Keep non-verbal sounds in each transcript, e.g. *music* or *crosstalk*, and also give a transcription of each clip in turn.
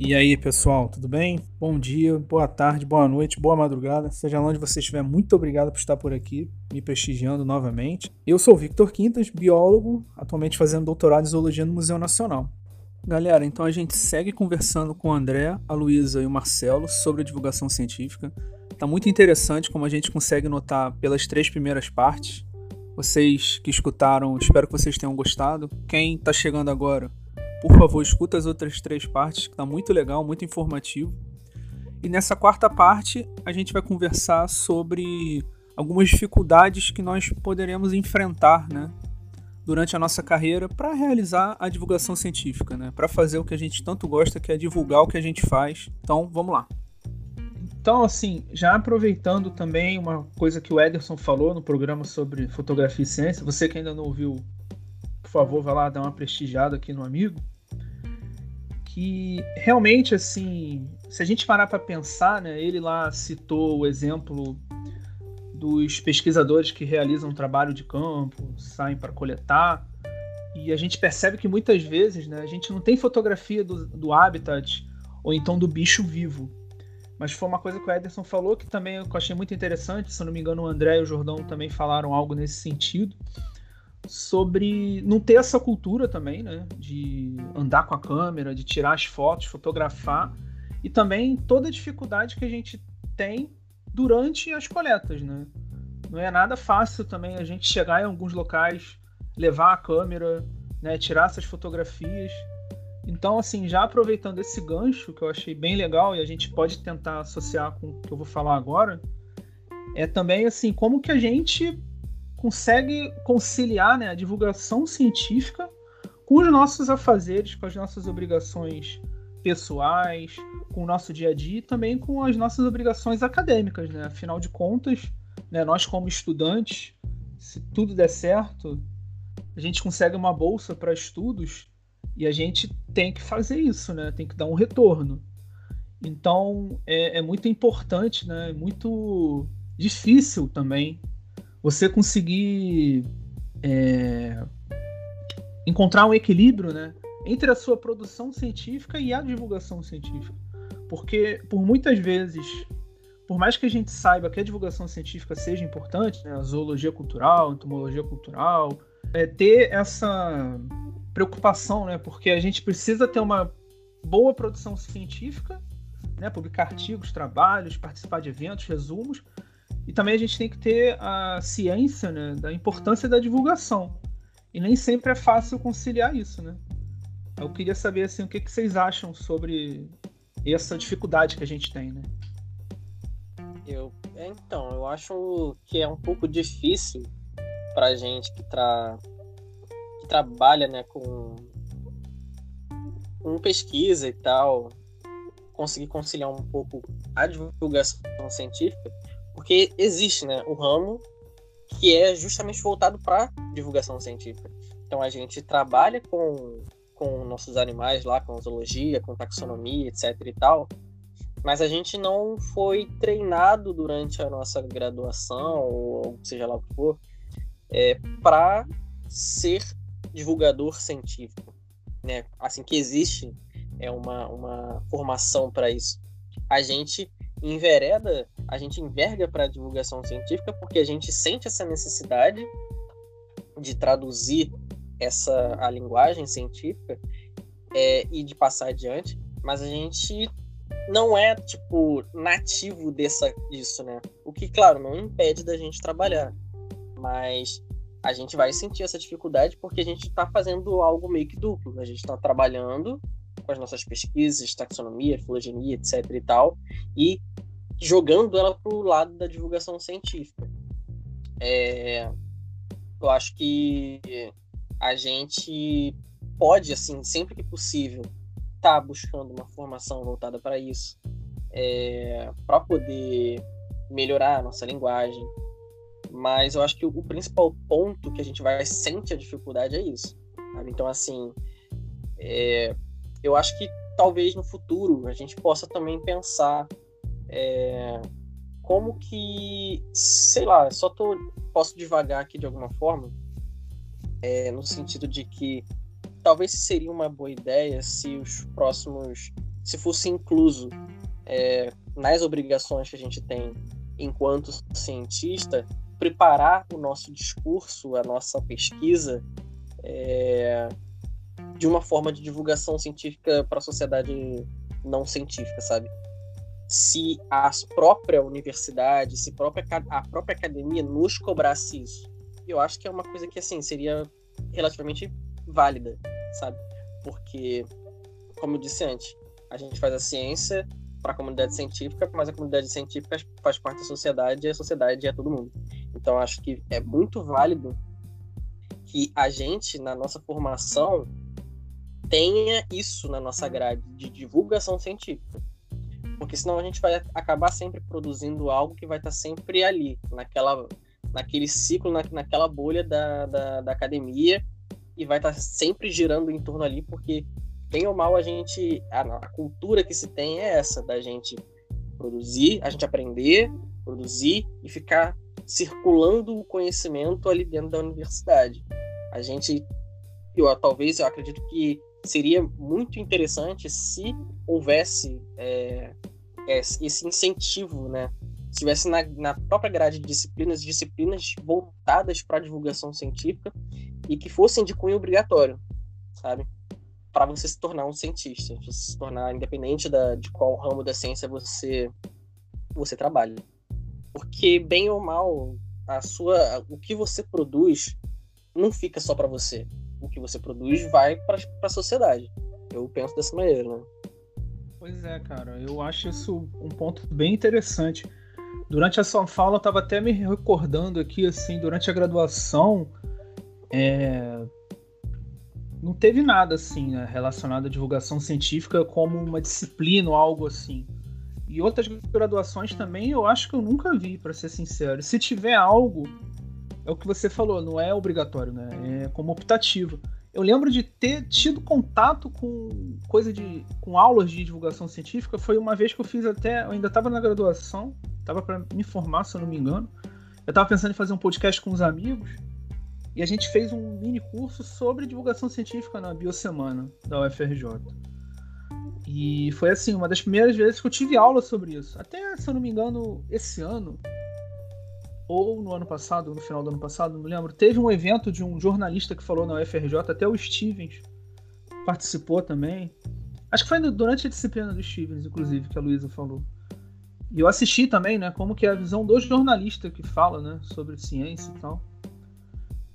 E aí, pessoal, tudo bem? Bom dia, boa tarde, boa noite, boa madrugada. Seja onde você estiver, muito obrigado por estar por aqui, me prestigiando novamente. Eu sou Victor Quintas, biólogo, atualmente fazendo doutorado em zoologia no Museu Nacional. Galera, então a gente segue conversando com o André, a Luísa e o Marcelo sobre a divulgação científica. Tá muito interessante como a gente consegue notar pelas três primeiras partes. Vocês que escutaram, espero que vocês tenham gostado. Quem está chegando agora, por favor, escuta as outras três partes, que tá muito legal, muito informativo. E nessa quarta parte, a gente vai conversar sobre algumas dificuldades que nós poderemos enfrentar, né, durante a nossa carreira para realizar a divulgação científica, né, para fazer o que a gente tanto gosta, que é divulgar o que a gente faz. Então, vamos lá. Então, assim, já aproveitando também uma coisa que o Ederson falou no programa sobre fotografia e ciência, você que ainda não ouviu por favor, vai lá dar uma prestigiada aqui no amigo. Que realmente, assim, se a gente parar para pensar, né, ele lá citou o exemplo dos pesquisadores que realizam trabalho de campo, saem para coletar, e a gente percebe que muitas vezes né, a gente não tem fotografia do, do habitat ou então do bicho vivo. Mas foi uma coisa que o Ederson falou que também eu achei muito interessante. Se não me engano, o André e o Jordão também falaram algo nesse sentido sobre não ter essa cultura também, né? De andar com a câmera, de tirar as fotos, fotografar e também toda a dificuldade que a gente tem durante as coletas, né? Não é nada fácil também a gente chegar em alguns locais, levar a câmera, né? Tirar essas fotografias. Então, assim, já aproveitando esse gancho que eu achei bem legal e a gente pode tentar associar com o que eu vou falar agora, é também assim como que a gente consegue conciliar né, a divulgação científica com os nossos afazeres, com as nossas obrigações pessoais, com o nosso dia a dia e também com as nossas obrigações acadêmicas. Né? Afinal de contas, né, nós como estudantes, se tudo der certo, a gente consegue uma bolsa para estudos e a gente tem que fazer isso, né? tem que dar um retorno. Então é, é muito importante, né? é muito difícil também você conseguir é, encontrar um equilíbrio né, entre a sua produção científica e a divulgação científica. Porque, por muitas vezes, por mais que a gente saiba que a divulgação científica seja importante, né, a zoologia cultural, a entomologia cultural, é ter essa preocupação, né, porque a gente precisa ter uma boa produção científica, né, publicar artigos, trabalhos, participar de eventos, resumos, e também a gente tem que ter a ciência né, da importância da divulgação. E nem sempre é fácil conciliar isso, né? Eu queria saber assim, o que, que vocês acham sobre essa dificuldade que a gente tem, né? Eu, então, eu acho que é um pouco difícil para gente que, tra... que trabalha né, com... com pesquisa e tal, conseguir conciliar um pouco a divulgação científica porque existe né, o ramo que é justamente voltado para divulgação científica. Então a gente trabalha com, com nossos animais lá, com zoologia, com taxonomia, etc e tal, mas a gente não foi treinado durante a nossa graduação, ou seja lá o que for, é, para ser divulgador científico. Né? Assim que existe é uma, uma formação para isso. A gente envereda, a gente enverga para a divulgação científica porque a gente sente essa necessidade de traduzir essa a linguagem científica é, e de passar adiante, mas a gente não é tipo nativo dessa disso, né? O que claro não impede da gente trabalhar, mas a gente vai sentir essa dificuldade porque a gente está fazendo algo meio que duplo. A gente está trabalhando com as nossas pesquisas, taxonomia, filogenia, etc e tal, e jogando ela para o lado da divulgação científica. É, eu acho que a gente pode, assim, sempre que possível, estar tá buscando uma formação voltada para isso, é, para poder melhorar a nossa linguagem. Mas eu acho que o, principal ponto que a gente vai sente a dificuldade é isso. Sabe? Então, assim, é, eu acho que talvez no futuro a gente possa também pensar é, como que, sei lá, só tô, posso devagar aqui de alguma forma, é, no sentido de que talvez seria uma boa ideia se os próximos, se fosse incluso é, nas obrigações que a gente tem enquanto cientista, preparar o nosso discurso, a nossa pesquisa é, de uma forma de divulgação científica para a sociedade não científica, sabe? Se a própria universidade, se a própria, a própria academia nos cobrasse isso, eu acho que é uma coisa que assim seria relativamente válida, sabe? Porque, como eu disse antes, a gente faz a ciência para a comunidade científica, mas a comunidade científica faz parte da sociedade e a sociedade é todo mundo. Então acho que é muito válido que a gente, na nossa formação, tenha isso na nossa grade de divulgação científica. Porque senão a gente vai acabar sempre produzindo algo que vai estar sempre ali, naquela, naquele ciclo, na, naquela bolha da, da, da academia, e vai estar sempre girando em torno ali, porque bem ou mal a gente a, a, cultura que se tem é essa da gente produzir, a gente aprender, produzir e ficar circulando o conhecimento ali dentro da universidade. A gente eu talvez eu acredito que seria muito interessante se houvesse é, esse incentivo, né? Se tivesse na, na própria grade de disciplinas, disciplinas voltadas para a divulgação científica e que fossem de cunho obrigatório, sabe? para você se tornar um cientista, você se tornar independente da, de qual ramo da ciência você você trabalha. Porque bem ou mal, a sua o que você produz não fica só para você. O que você produz vai para a sociedade. Eu penso dessa maneira, né? Pois é, cara, eu acho isso um ponto bem interessante. Durante a sua fala, eu estava até me recordando aqui, assim, durante a graduação, é, não teve nada assim né, relacionado à divulgação científica como uma disciplina ou algo assim. E outras graduações também eu acho que eu nunca vi, para ser sincero. Se tiver algo, é o que você falou, não é obrigatório, né? É como optativo. Eu lembro de ter tido contato com coisa de com aulas de divulgação científica, foi uma vez que eu fiz até, eu ainda estava na graduação, estava para me formar, se eu não me engano. Eu estava pensando em fazer um podcast com os amigos e a gente fez um mini curso sobre divulgação científica na Biosemana da UFRJ. E foi assim, uma das primeiras vezes que eu tive aula sobre isso. Até, se eu não me engano, esse ano, ou no ano passado, no final do ano passado, não lembro, teve um evento de um jornalista que falou na UFRJ, até o Stevens participou também. Acho que foi durante a disciplina do Stevens, inclusive, que a Luísa falou. E eu assisti também, né, como que é a visão do jornalista que fala, né, sobre ciência e tal.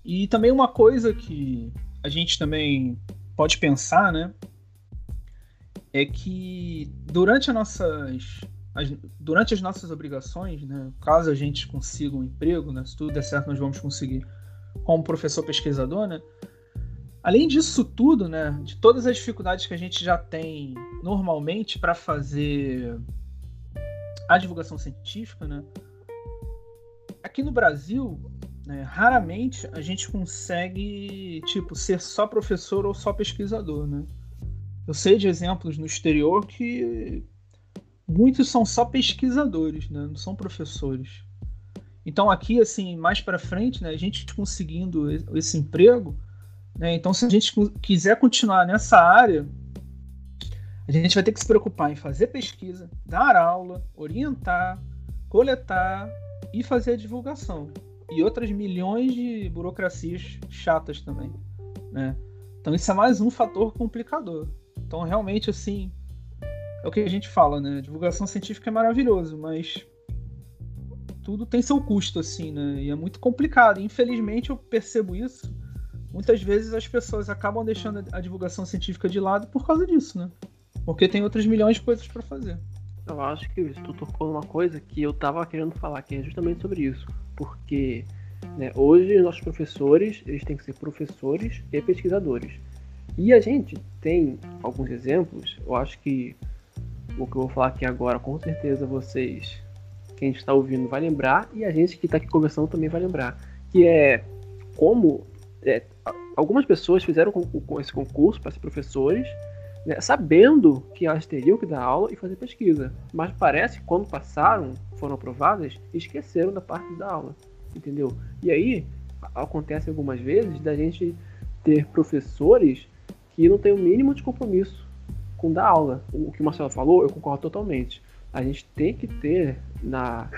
E também uma coisa que a gente também pode pensar, né? É que durante as nossas, as, durante as nossas obrigações, né, caso a gente consiga um emprego, né, se tudo der certo, nós vamos conseguir como professor pesquisador, né? Além disso tudo, né, de todas as dificuldades que a gente já tem normalmente para fazer a divulgação científica, né? Aqui no Brasil, né? Raramente a gente consegue, tipo, ser só professor ou só pesquisador, né? Eu sei de exemplos no exterior que muitos são só pesquisadores, né? Não são professores. Então aqui, assim, mais para frente, né? A gente conseguindo esse emprego, né? Então se a gente quiser continuar nessa área, a gente vai ter que se preocupar em fazer pesquisa, dar aula, orientar, coletar e fazer a divulgação e outras milhões de burocracias chatas também, né? Então isso é mais um fator complicador. Então realmente assim é o que a gente fala, né? divulgação científica é maravilhoso, mas tudo tem seu custo assim, né? E é muito complicado. Infelizmente eu percebo isso. Muitas vezes as pessoas acabam deixando a divulgação científica de lado por causa disso, né? Porque tem outras milhões de coisas para fazer. Eu acho que tu tocou numa coisa que eu tava querendo falar, que é justamente sobre isso porque né, hoje nossos professores eles têm que ser professores e pesquisadores. E a gente tem alguns exemplos, eu acho que o que eu vou falar aqui agora, com certeza vocês, quem está ouvindo, vai lembrar, e a gente que está aqui conversando também vai lembrar, que é como é, algumas pessoas fizeram esse concurso para ser professores, né, sabendo que elas teriam que dar aula e fazer pesquisa. Mas parece que quando passaram, foram aprovadas, esqueceram da parte da aula, entendeu? E aí acontece algumas vezes da gente ter professores que não têm o mínimo de compromisso com dar aula. O que o Marcelo falou, eu concordo totalmente. A gente tem que ter na,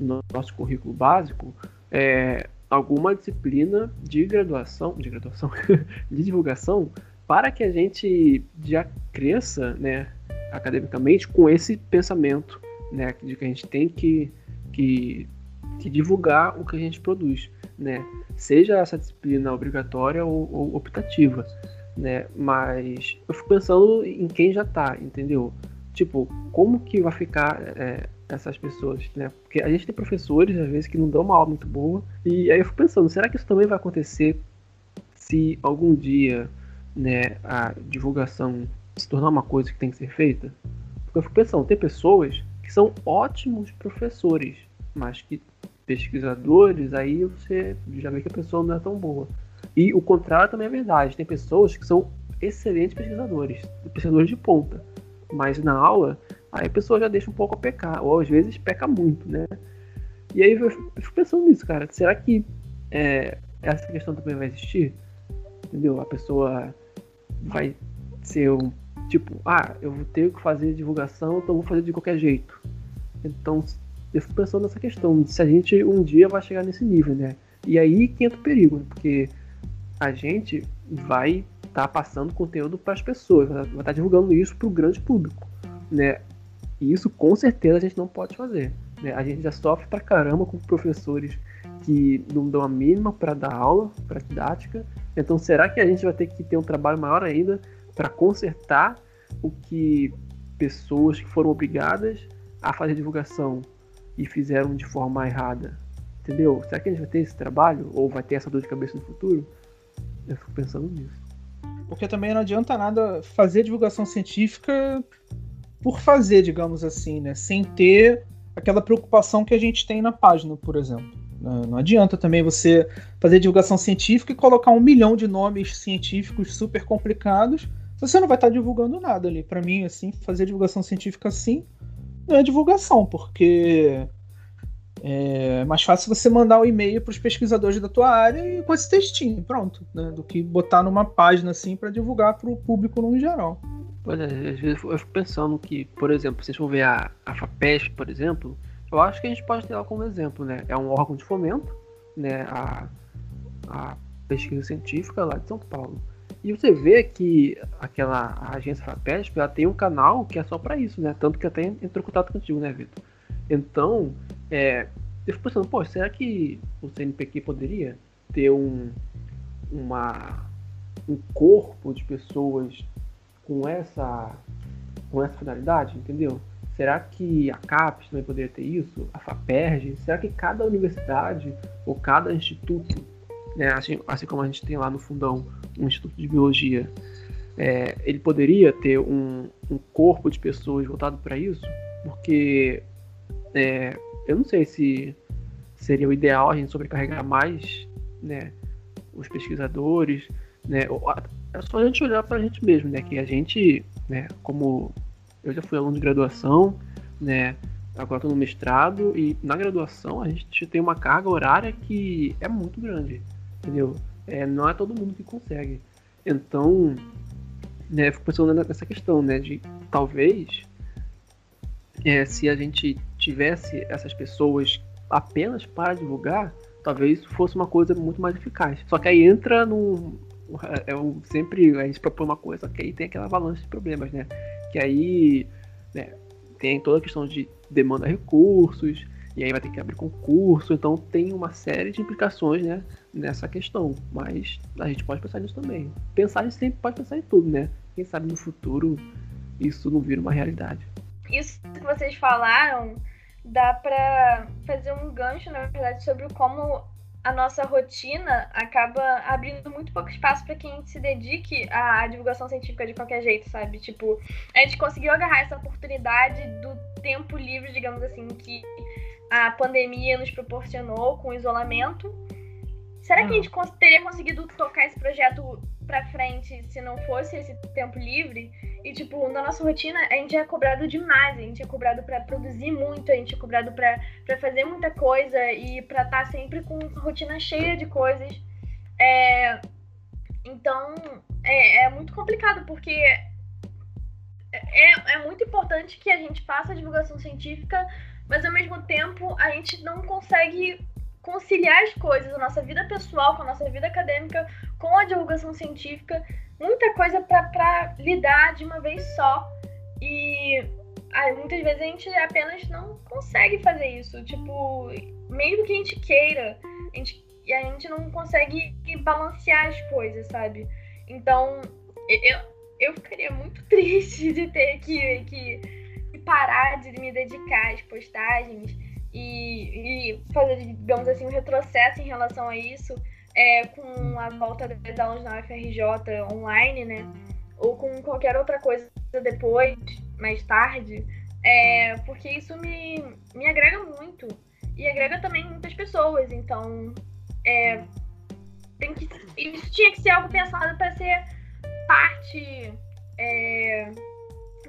no nosso currículo básico é, alguma disciplina de graduação, de graduação, *laughs* de divulgação, para que a gente já cresça, né, academicamente com esse pensamento, né, de que a gente tem que, que, que divulgar o que a gente produz, né, seja essa disciplina obrigatória ou, ou optativa, né, mas eu fico pensando em quem já está, entendeu? Tipo, como que vai ficar é, essas pessoas, né? Porque a gente tem professores, às vezes, que não dão uma aula muito boa. E aí eu fico pensando, será que isso também vai acontecer se algum dia né, a divulgação se tornar uma coisa que tem que ser feita? Porque eu fico pensando, tem pessoas que são ótimos professores, mas que pesquisadores, aí você já vê que a pessoa não é tão boa. E o contrário também é verdade. Tem pessoas que são excelentes pesquisadores, pesquisadores de ponta. Mas na aula aí a pessoa já deixa um pouco a pecar, ou às vezes peca muito, né? E aí eu fico pensando nisso, cara. Será que é, essa questão também vai existir? Entendeu? A pessoa vai ser um tipo, ah, eu vou ter que fazer divulgação, então vou fazer de qualquer jeito. Então eu fico pensando nessa questão, se a gente um dia vai chegar nesse nível, né? E aí que entra o perigo, porque a gente vai estar tá passando conteúdo para as pessoas, vai estar tá divulgando isso para o grande público, né? E isso com certeza a gente não pode fazer. Né? A gente já sofre pra caramba com professores que não dão a mínima para dar aula, para didática. Então será que a gente vai ter que ter um trabalho maior ainda para consertar o que pessoas que foram obrigadas a fazer divulgação e fizeram de forma errada? Entendeu? Será que a gente vai ter esse trabalho ou vai ter essa dor de cabeça no futuro? Eu fico pensando nisso. Porque também não adianta nada fazer divulgação científica por fazer, digamos assim, né? Sem ter aquela preocupação que a gente tem na página, por exemplo. Não adianta também você fazer divulgação científica e colocar um milhão de nomes científicos super complicados. Você não vai estar divulgando nada ali. Para mim, assim, fazer divulgação científica assim não é divulgação, porque é mais fácil você mandar um e-mail para os pesquisadores da tua área e com esse textinho, pronto, né? do que botar numa página assim para divulgar para o público no geral. Pois é, às vezes eu fico pensando que, por exemplo, gente for ver a, a FAPESP, por exemplo, eu acho que a gente pode ter ela como exemplo, né? É um órgão de fomento, né? A, a pesquisa científica lá de São Paulo. E você vê que aquela agência FAPESP, ela tem um canal que é só para isso, né? Tanto que até entrou em contato contigo, né, Vitor? Então, é, eu fico pensando, pô, será que o CNPq poderia ter um, uma, um corpo de pessoas com essa, com essa finalidade, entendeu? Será que a CAPES também poderia ter isso? A FAPERJ? Será que cada universidade ou cada instituto, né, assim, assim como a gente tem lá no fundão um instituto de biologia, é, ele poderia ter um, um, corpo de pessoas voltado para isso? Porque é, eu não sei se seria o ideal a gente sobrecarregar mais né, os pesquisadores, né, é só a gente olhar para a gente mesmo, né? Que a gente, né, como eu já fui aluno de graduação, né? Agora estou no mestrado e na graduação a gente tem uma carga horária que é muito grande, entendeu? É, não é todo mundo que consegue. Então, né, fico pensando nessa questão, né, de talvez é, se a gente tivesse essas pessoas apenas para divulgar, talvez fosse uma coisa muito mais eficaz. Só que aí entra num, eu é sempre a gente propõe uma coisa, que aí tem aquela avalanche de problemas, né? Que aí né, tem toda a questão de demanda de recursos, e aí vai ter que abrir concurso, então tem uma série de implicações né, nessa questão. Mas a gente pode pensar nisso também. Pensar, a gente sempre pode pensar em tudo, né? Quem sabe no futuro isso não vira uma realidade. Isso que vocês falaram dá para fazer um gancho, na verdade, sobre como a nossa rotina acaba abrindo muito pouco espaço para quem se dedique à divulgação científica de qualquer jeito, sabe? Tipo, a gente conseguiu agarrar essa oportunidade do tempo livre, digamos assim, que a pandemia nos proporcionou com o isolamento. Será que a gente teria conseguido tocar esse projeto para frente se não fosse esse tempo livre? E, tipo, na nossa rotina, a gente é cobrado demais. A gente é cobrado para produzir muito, a gente é cobrado para fazer muita coisa e para estar tá sempre com rotina cheia de coisas. É... Então, é, é muito complicado, porque é, é muito importante que a gente faça a divulgação científica, mas ao mesmo tempo a gente não consegue conciliar as coisas, a nossa vida pessoal com a nossa vida acadêmica, com a divulgação científica, muita coisa para lidar de uma vez só. E muitas vezes a gente apenas não consegue fazer isso. Tipo, mesmo que a gente queira, a gente, a gente não consegue balancear as coisas, sabe? Então, eu, eu ficaria muito *laughs* triste de ter que, que parar de me dedicar às postagens e, e fazer, digamos assim, um retrocesso em relação a isso é, com a volta das aulas na UFRJ online, né? Ou com qualquer outra coisa depois, mais tarde, é, porque isso me, me agrega muito. E agrega também muitas pessoas, então é, tem que, isso tinha que ser algo pensado para ser parte é,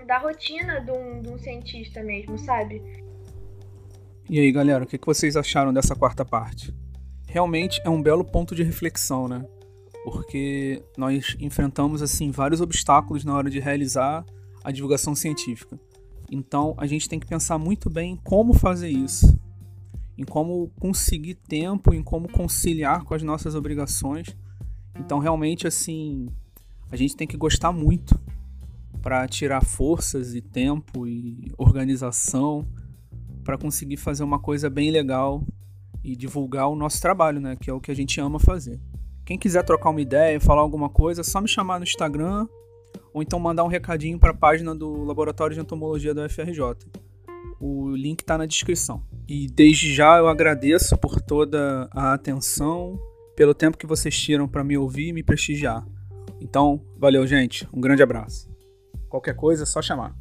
da rotina de um, de um cientista mesmo, sabe? E aí, galera, o que vocês acharam dessa quarta parte? Realmente é um belo ponto de reflexão, né? Porque nós enfrentamos assim vários obstáculos na hora de realizar a divulgação científica. Então, a gente tem que pensar muito bem em como fazer isso, em como conseguir tempo, em como conciliar com as nossas obrigações. Então, realmente assim, a gente tem que gostar muito para tirar forças e tempo e organização para conseguir fazer uma coisa bem legal e divulgar o nosso trabalho, né? Que é o que a gente ama fazer. Quem quiser trocar uma ideia, falar alguma coisa, é só me chamar no Instagram ou então mandar um recadinho para a página do Laboratório de Entomologia do FRJ. O link está na descrição. E desde já eu agradeço por toda a atenção, pelo tempo que vocês tiram para me ouvir e me prestigiar. Então, valeu, gente. Um grande abraço. Qualquer coisa é só chamar.